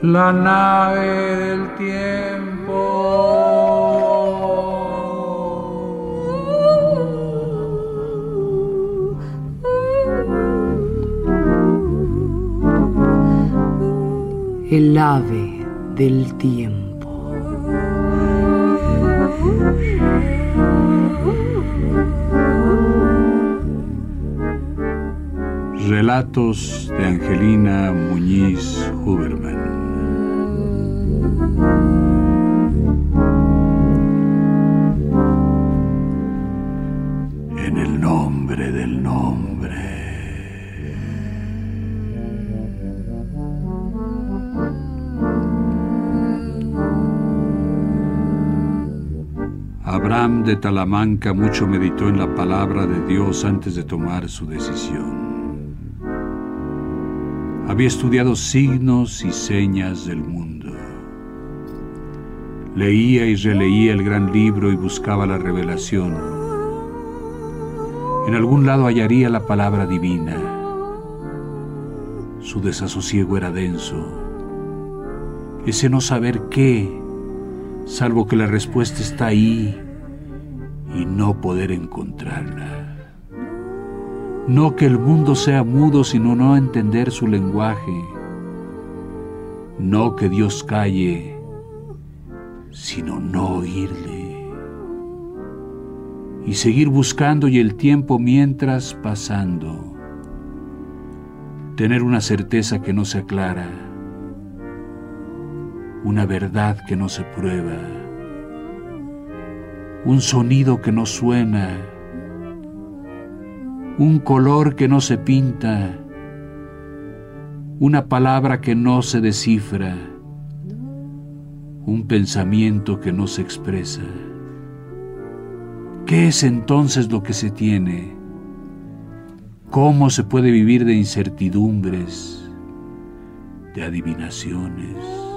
La nave del tiempo. El ave del tiempo. Relatos de Angelina Muñiz Huberman. En el nombre del nombre. Abraham de Talamanca mucho meditó en la palabra de Dios antes de tomar su decisión. Había estudiado signos y señas del mundo. Leía y releía el gran libro y buscaba la revelación. En algún lado hallaría la palabra divina. Su desasosiego era denso. Ese no saber qué, salvo que la respuesta está ahí y no poder encontrarla. No que el mundo sea mudo, sino no entender su lenguaje. No que Dios calle, sino no oírle. Y seguir buscando y el tiempo mientras pasando. Tener una certeza que no se aclara. Una verdad que no se prueba. Un sonido que no suena un color que no se pinta, una palabra que no se descifra, un pensamiento que no se expresa. ¿Qué es entonces lo que se tiene? ¿Cómo se puede vivir de incertidumbres, de adivinaciones,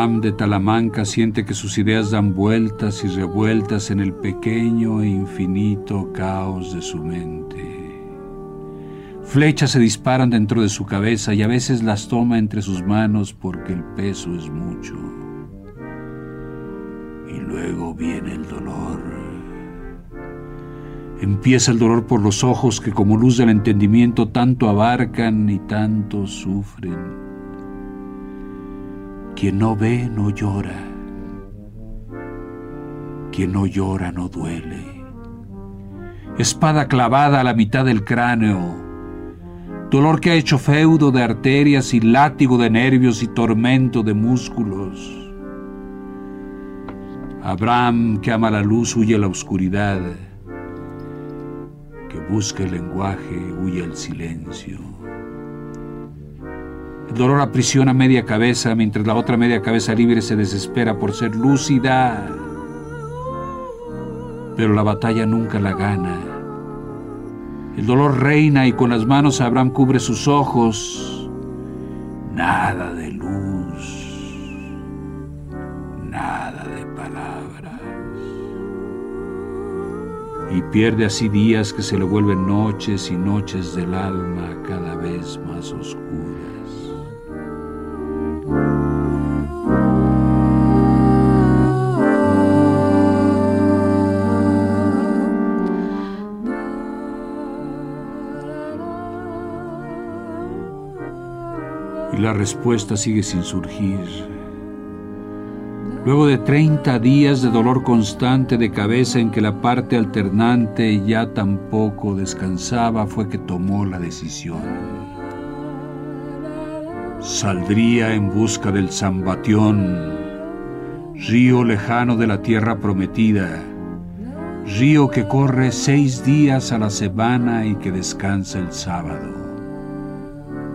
Abraham de Talamanca siente que sus ideas dan vueltas y revueltas en el pequeño e infinito caos de su mente. Flechas se disparan dentro de su cabeza y a veces las toma entre sus manos porque el peso es mucho. Y luego viene el dolor. Empieza el dolor por los ojos que como luz del entendimiento tanto abarcan y tanto sufren. Quien no ve no llora. Quien no llora no duele. Espada clavada a la mitad del cráneo. Dolor que ha hecho feudo de arterias y látigo de nervios y tormento de músculos. Abraham que ama la luz huye a la oscuridad. Que busca el lenguaje huye al silencio. El dolor aprisiona media cabeza mientras la otra media cabeza libre se desespera por ser lúcida. Pero la batalla nunca la gana. El dolor reina y con las manos Abraham cubre sus ojos. Nada de luz. Nada de palabras. Y pierde así días que se le vuelven noches y noches del alma cada vez más oscuras. La respuesta sigue sin surgir. Luego de 30 días de dolor constante de cabeza en que la parte alternante ya tampoco descansaba, fue que tomó la decisión. Saldría en busca del Zambatión, río lejano de la tierra prometida, río que corre seis días a la semana y que descansa el sábado,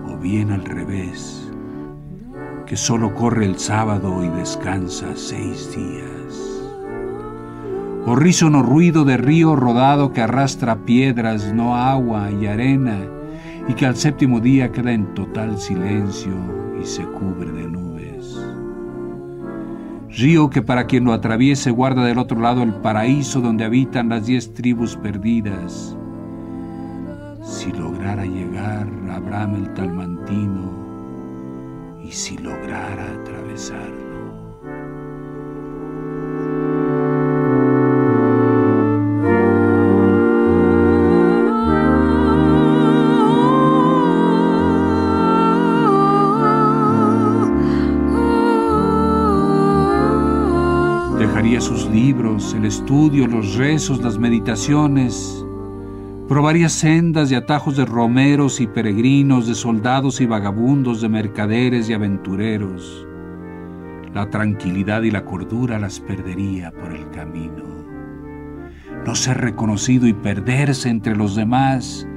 o bien al revés que solo corre el sábado y descansa seis días. Horrísono ruido de río rodado que arrastra piedras, no agua y arena, y que al séptimo día queda en total silencio y se cubre de nubes. Río que para quien lo atraviese guarda del otro lado el paraíso donde habitan las diez tribus perdidas. Si lograra llegar Abraham el Talmantino, y si lograra atravesarlo. Dejaría sus libros, el estudio, los rezos, las meditaciones, Probaría sendas y atajos de romeros y peregrinos, de soldados y vagabundos, de mercaderes y aventureros. La tranquilidad y la cordura las perdería por el camino. No ser reconocido y perderse entre los demás,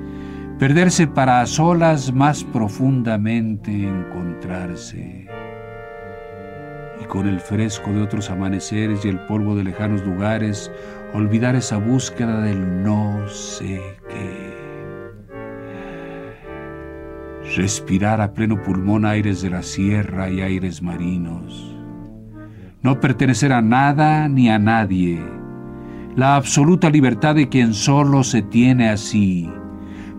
perderse para a solas más profundamente encontrarse. Y con el fresco de otros amaneceres y el polvo de lejanos lugares, olvidar esa búsqueda del no sé qué. Respirar a pleno pulmón aires de la sierra y aires marinos. No pertenecer a nada ni a nadie. La absoluta libertad de quien solo se tiene así.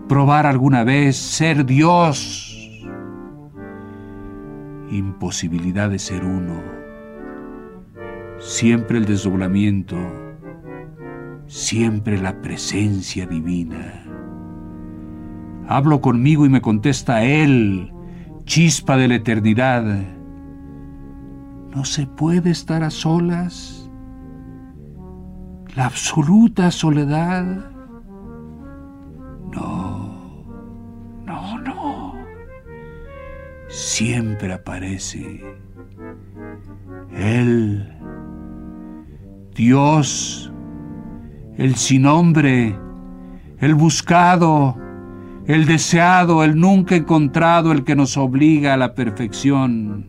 Probar alguna vez ser Dios. Imposibilidad de ser uno. Siempre el desdoblamiento siempre la presencia divina. Hablo conmigo y me contesta Él, chispa de la eternidad. ¿No se puede estar a solas? La absoluta soledad. Siempre aparece. Él, Dios, el sin nombre, el buscado, el deseado, el nunca encontrado, el que nos obliga a la perfección.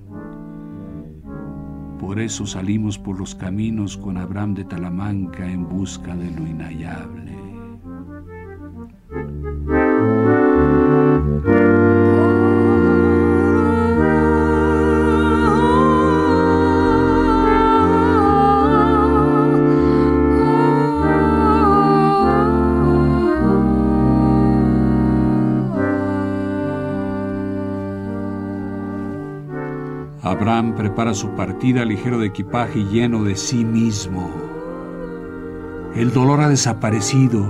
Por eso salimos por los caminos con Abraham de Talamanca en busca de lo inhallable. Prepara su partida ligero de equipaje y lleno de sí mismo. El dolor ha desaparecido.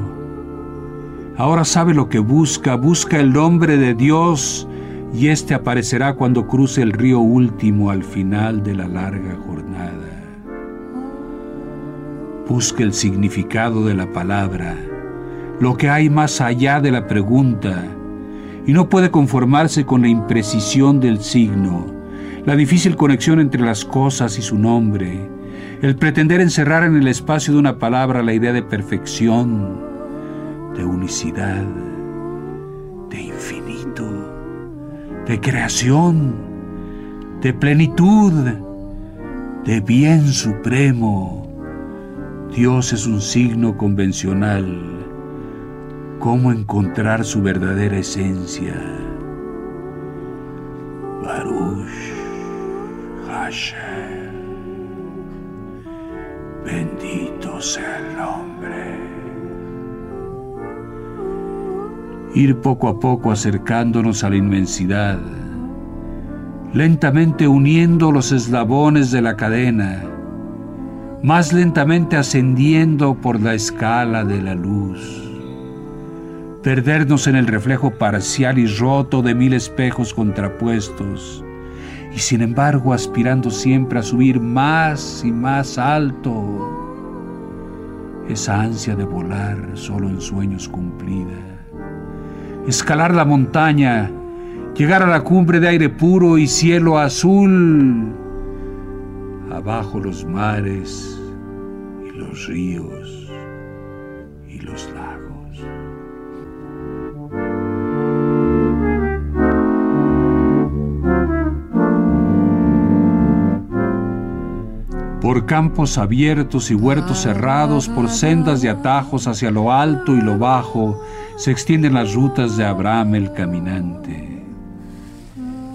Ahora sabe lo que busca, busca el nombre de Dios y éste aparecerá cuando cruce el río último al final de la larga jornada. Busca el significado de la palabra, lo que hay más allá de la pregunta, y no puede conformarse con la imprecisión del signo la difícil conexión entre las cosas y su nombre, el pretender encerrar en el espacio de una palabra la idea de perfección, de unicidad, de infinito, de creación, de plenitud, de bien supremo. Dios es un signo convencional. ¿Cómo encontrar su verdadera esencia? Baruch. Bendito sea el nombre. Ir poco a poco acercándonos a la inmensidad, lentamente uniendo los eslabones de la cadena, más lentamente ascendiendo por la escala de la luz perdernos en el reflejo parcial y roto de mil espejos contrapuestos, y sin embargo aspirando siempre a subir más y más alto. Esa ansia de volar solo en sueños cumplida. Escalar la montaña, llegar a la cumbre de aire puro y cielo azul. Abajo los mares y los ríos y los lagos. Por campos abiertos y huertos cerrados, por sendas de atajos hacia lo alto y lo bajo, se extienden las rutas de Abraham el caminante.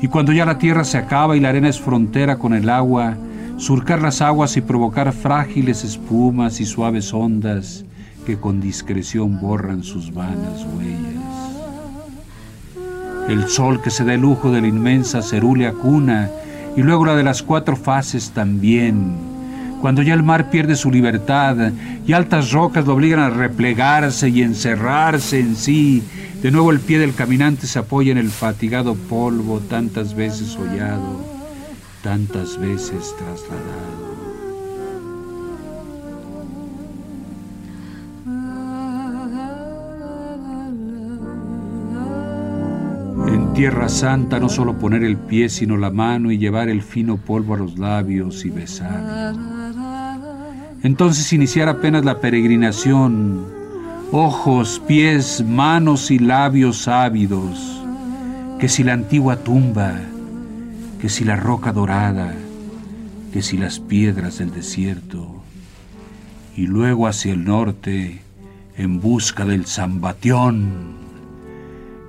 Y cuando ya la tierra se acaba y la arena es frontera con el agua, surcar las aguas y provocar frágiles espumas y suaves ondas que con discreción borran sus vanas huellas. El sol que se da el lujo de la inmensa cerúlea cuna y luego la de las cuatro fases también, cuando ya el mar pierde su libertad y altas rocas lo obligan a replegarse y encerrarse en sí, de nuevo el pie del caminante se apoya en el fatigado polvo tantas veces hollado, tantas veces trasladado. En Tierra Santa no solo poner el pie, sino la mano y llevar el fino polvo a los labios y besar. Entonces iniciar apenas la peregrinación, ojos, pies, manos y labios ávidos, que si la antigua tumba, que si la roca dorada, que si las piedras del desierto, y luego hacia el norte, en busca del Zambatión,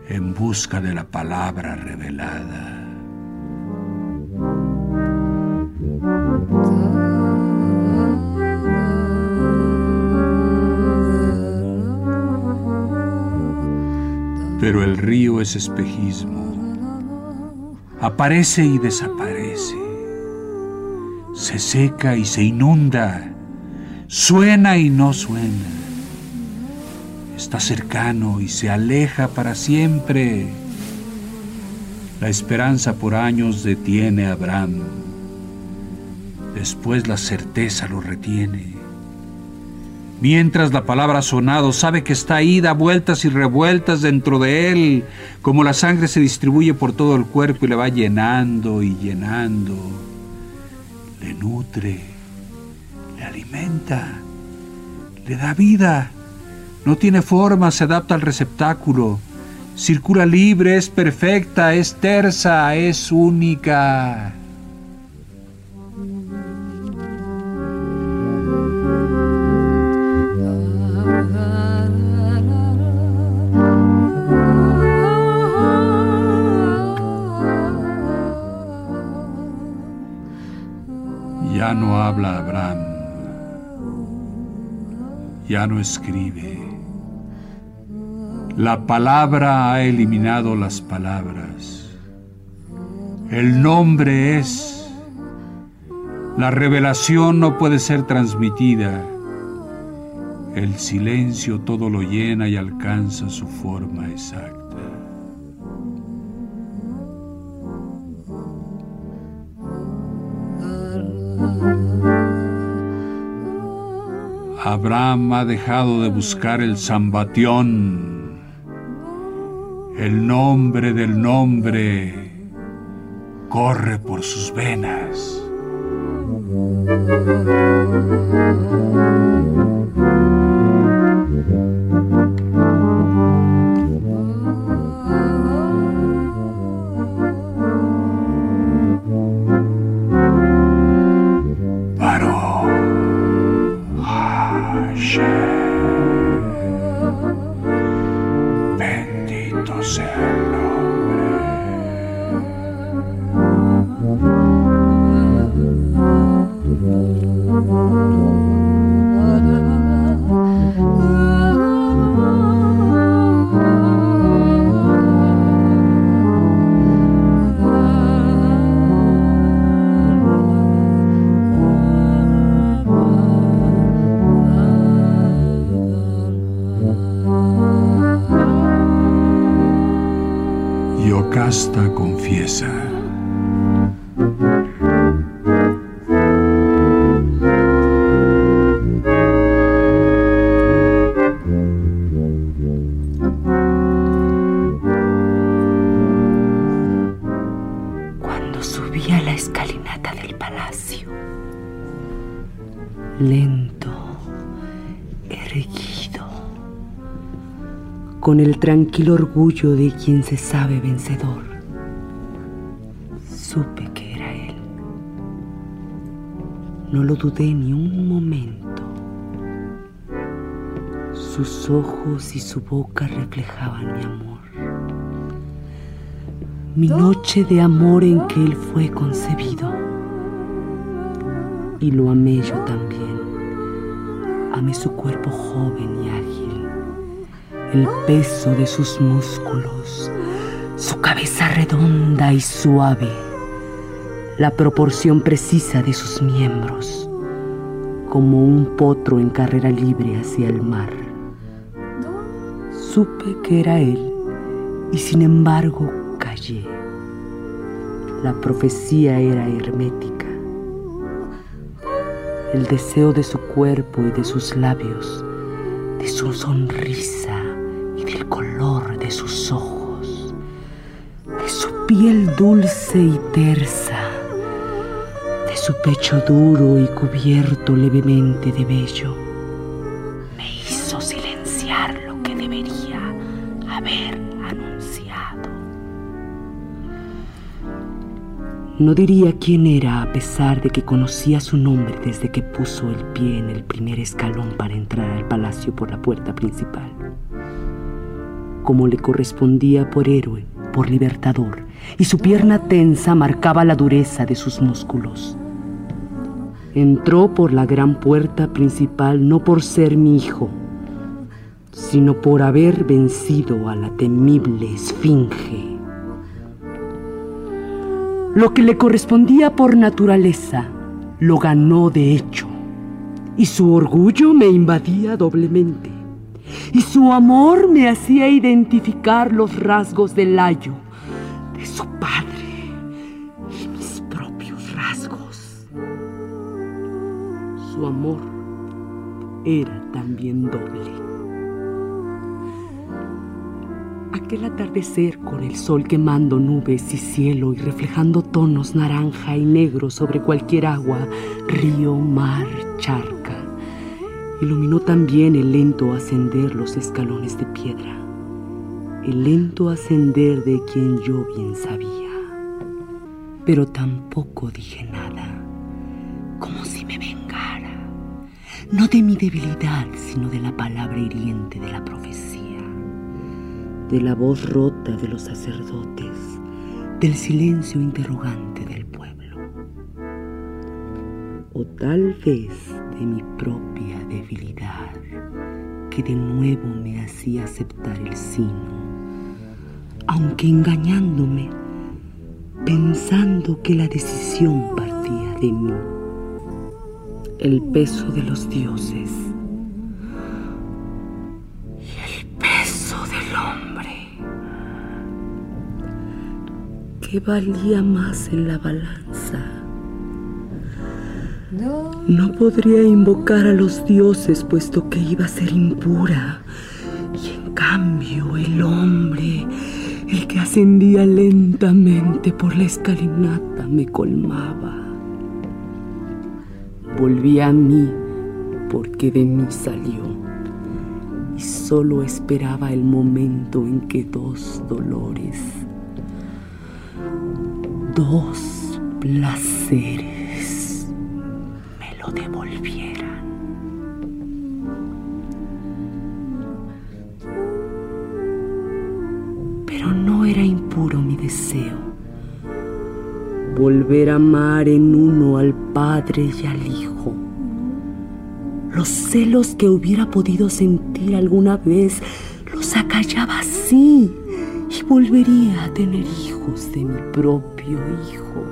en busca de la palabra revelada. Pero el río es espejismo. Aparece y desaparece. Se seca y se inunda. Suena y no suena. Está cercano y se aleja para siempre. La esperanza por años detiene a Abraham. Después la certeza lo retiene. Mientras la palabra ha sonado, sabe que está ahí, da vueltas y revueltas dentro de él, como la sangre se distribuye por todo el cuerpo y le va llenando y llenando. Le nutre, le alimenta, le da vida. No tiene forma, se adapta al receptáculo. Circula libre, es perfecta, es tersa, es única. Ya no habla Abraham, ya no escribe. La palabra ha eliminado las palabras. El nombre es. La revelación no puede ser transmitida. El silencio todo lo llena y alcanza su forma exacta. Abraham ha dejado de buscar el zambatión, el nombre del nombre corre por sus venas. Con el tranquilo orgullo de quien se sabe vencedor. Supe que era él. No lo dudé ni un momento. Sus ojos y su boca reflejaban mi amor. Mi noche de amor en que él fue concebido. Y lo amé yo también. Amé su cuerpo joven y ágil, el peso de sus músculos, su cabeza redonda y suave, la proporción precisa de sus miembros, como un potro en carrera libre hacia el mar. Supe que era él y sin embargo callé. La profecía era hermética. El deseo de su cuerpo y de sus labios, de su sonrisa piel dulce y tersa, de su pecho duro y cubierto levemente de vello, me hizo silenciar lo que debería haber anunciado. No diría quién era a pesar de que conocía su nombre desde que puso el pie en el primer escalón para entrar al palacio por la puerta principal. Como le correspondía por héroe, por libertador, y su pierna tensa marcaba la dureza de sus músculos. Entró por la gran puerta principal no por ser mi hijo, sino por haber vencido a la temible esfinge. Lo que le correspondía por naturaleza, lo ganó de hecho, y su orgullo me invadía doblemente, y su amor me hacía identificar los rasgos del layo, de su padre, y mis propios rasgos. Su amor era también doble. Aquel atardecer con el sol quemando nubes y cielo y reflejando tonos naranja y negro sobre cualquier agua, río, mar, charca, iluminó también el lento ascender los escalones de piedra, el lento ascender de quien yo bien sabía. Pero tampoco dije nada, como si me vengara, no de mi debilidad, sino de la palabra hiriente de la profecía de la voz rota de los sacerdotes, del silencio interrogante del pueblo, o tal vez de mi propia debilidad que de nuevo me hacía aceptar el sino, aunque engañándome, pensando que la decisión partía de mí, el peso de los dioses. ¿Qué valía más en la balanza. No podría invocar a los dioses puesto que iba a ser impura. Y en cambio el hombre, el que ascendía lentamente por la escalinata, me colmaba. Volví a mí porque de mí salió. Y solo esperaba el momento en que dos dolores dos placeres impuro mi deseo. Volver a amar en uno al Padre y al Hijo. Los celos que hubiera podido sentir alguna vez los acallaba así y volvería a tener hijos de mi propio hijo.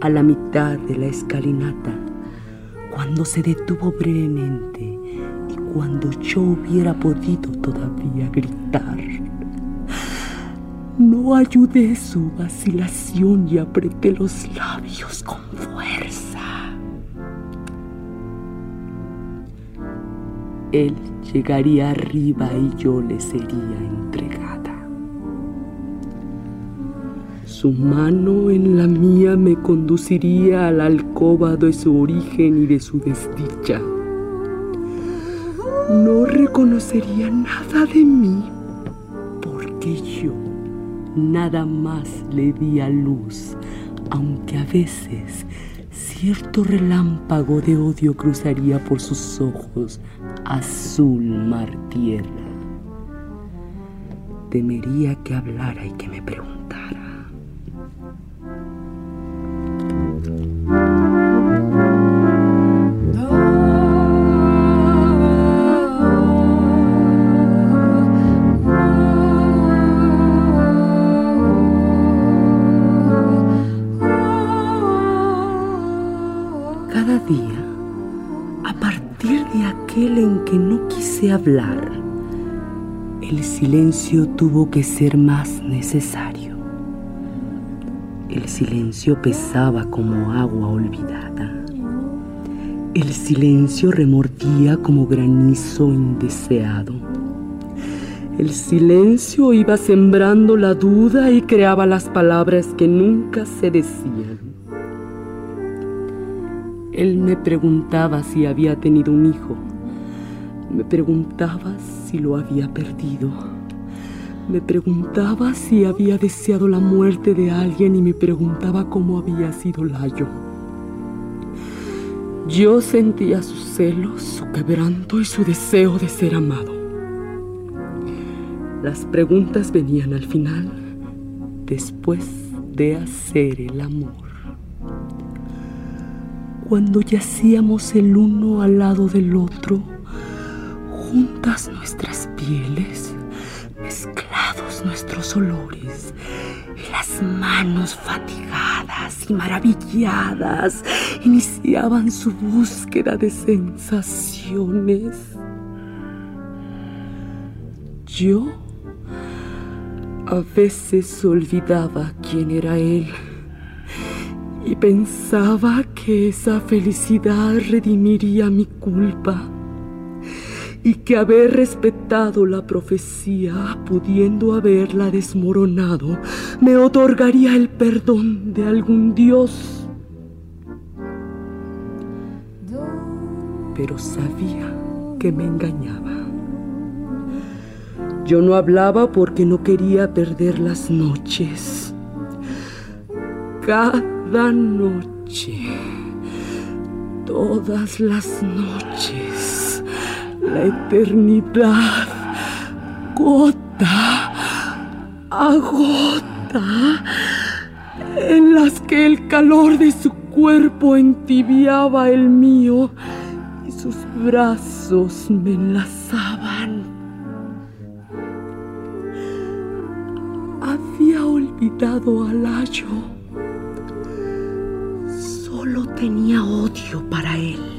A la mitad de la escalinata, cuando se detuvo brevemente y cuando yo hubiera podido todavía gritar, ayudé su vacilación y apreté los labios con fuerza. Él llegaría arriba y yo le sería entregada. Su mano en la mía me conduciría a la alcoba de su origen y de su desdicha. No reconocería nada de mí porque yo nada más le di a luz, aunque a veces cierto relámpago de odio cruzaría por sus ojos azul mar tierra. Temería que hablara y que me preguntara. Hablar, el silencio tuvo que ser más necesario. El silencio pesaba como agua olvidada. El silencio remordía como granizo indeseado. El silencio iba sembrando la duda y creaba las palabras que nunca se decían. Él me preguntaba si había tenido un hijo. Me preguntaba si lo había perdido. Me preguntaba si había deseado la muerte de alguien y me preguntaba cómo había sido Layo. Yo sentía sus celos, su quebranto y su deseo de ser amado. Las preguntas venían al final, después de hacer el amor. Cuando yacíamos el uno al lado del otro, juntas nuestras pieles, mezclados nuestros olores, y las manos fatigadas y maravilladas iniciaban su búsqueda de sensaciones. Yo a veces olvidaba quién era él y pensaba que esa felicidad redimiría mi culpa y que haber respetado la profecía, pudiendo haberla desmoronado, me otorgaría el perdón de algún dios. Pero sabía que me engañaba. Yo no hablaba porque no quería perder las noches. Cada noche, todas las noches, eternidad, gota a gota, en las que el calor de su cuerpo entibiaba el mío y sus brazos me enlazaban. Había olvidado a Layo. Solo tenía odio para él.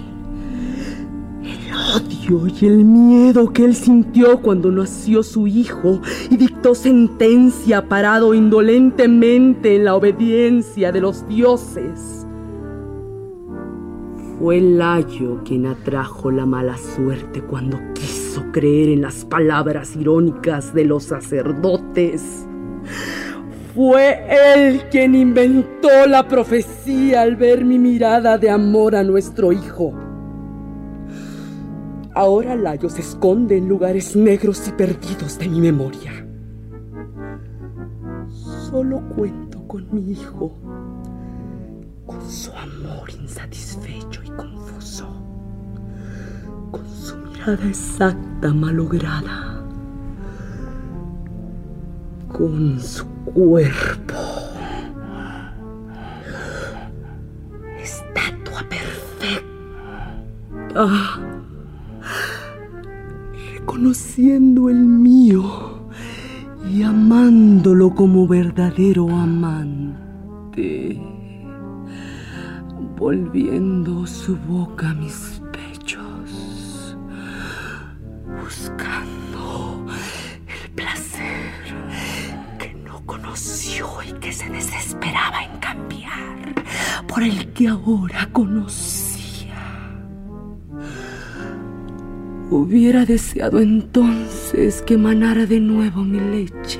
Y el miedo que él sintió cuando nació su hijo y dictó sentencia parado indolentemente en la obediencia de los dioses. Fue Layo quien atrajo la mala suerte cuando quiso creer en las palabras irónicas de los sacerdotes. Fue él quien inventó la profecía al ver mi mirada de amor a nuestro hijo. Ahora Layo se esconde en lugares negros y perdidos de mi memoria. Solo cuento con mi hijo, con su amor insatisfecho y confuso, con su mirada exacta malograda, con su cuerpo. Estatua perfecta. Reconociendo el mío y amándolo como verdadero amante. Volviendo su boca a mis pechos. Buscando el placer que no conoció y que se desesperaba en cambiar por el que ahora conocía. Hubiera deseado entonces que manara de nuevo mi leche.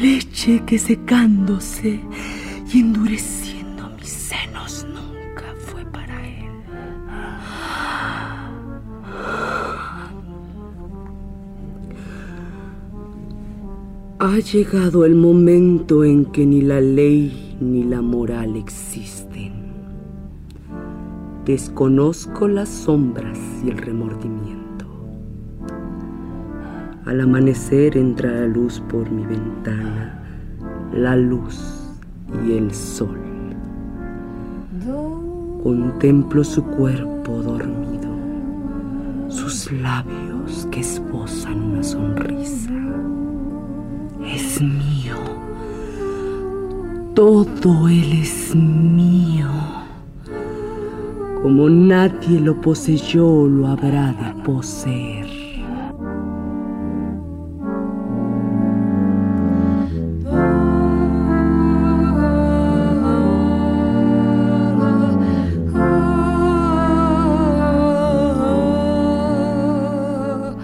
leche que secándose y endureciendo mis senos nunca fue para él. Ha llegado el momento en que ni la ley ni la moral existen. Desconozco las sombras y el remordimiento. Al amanecer entra la luz por mi ventana, la luz y el sol. Contemplo su cuerpo dormido, sus labios que esbozan una sonrisa. Es mío, todo él es mío. Como nadie lo poseyó, lo habrá de poseer.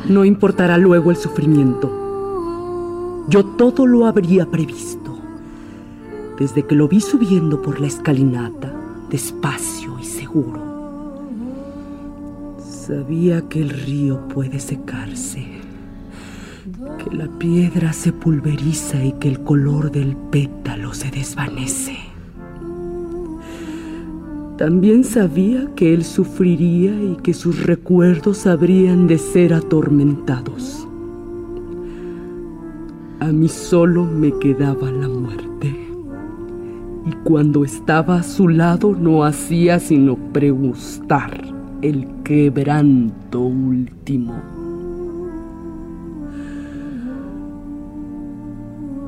No importará luego el sufrimiento. Yo todo lo habría previsto. Desde que lo vi subiendo por la escalinata, despacio y seguro. Sabía que el río puede secarse, que la piedra se pulveriza y que el color del pétalo se desvanece. También sabía que él sufriría y que sus recuerdos habrían de ser atormentados. A mí solo me quedaba la muerte. Y cuando estaba a su lado no hacía sino pregustar el quebranto último.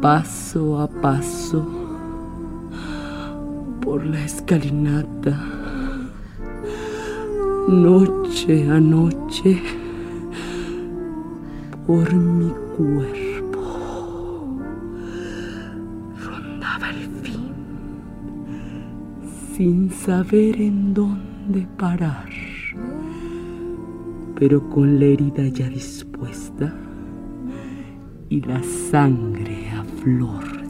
Paso a paso por la escalinata, noche a noche, por mi cuerpo. Rondaba el fin, sin saber en dónde parar, pero con la herida ya dispuesta y la sangre a flor.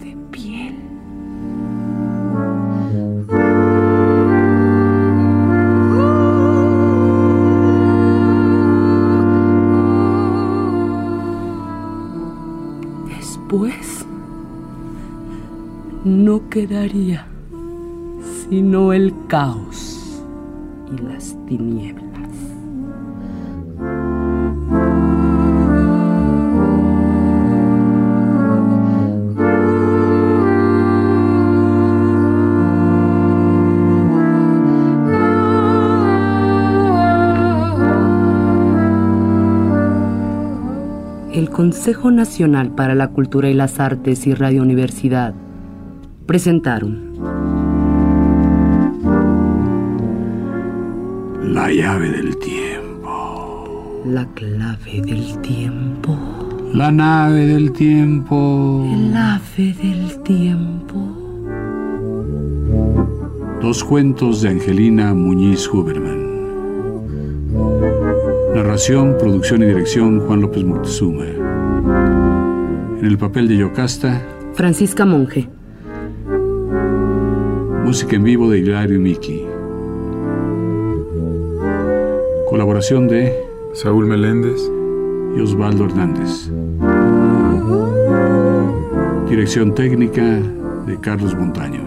Pues no quedaría sino el caos y las tinieblas. Consejo Nacional para la Cultura y las Artes y Radio Universidad presentaron La llave del tiempo. La clave del tiempo. La nave del tiempo. El ave del tiempo. Dos cuentos de Angelina Muñiz Huberman. Narración, producción y dirección Juan López Moctezuma. En el papel de Yocasta, Francisca Monge. Música en vivo de Hilario Miki. Colaboración de Saúl Meléndez y Osvaldo Hernández. Dirección técnica de Carlos Montaño.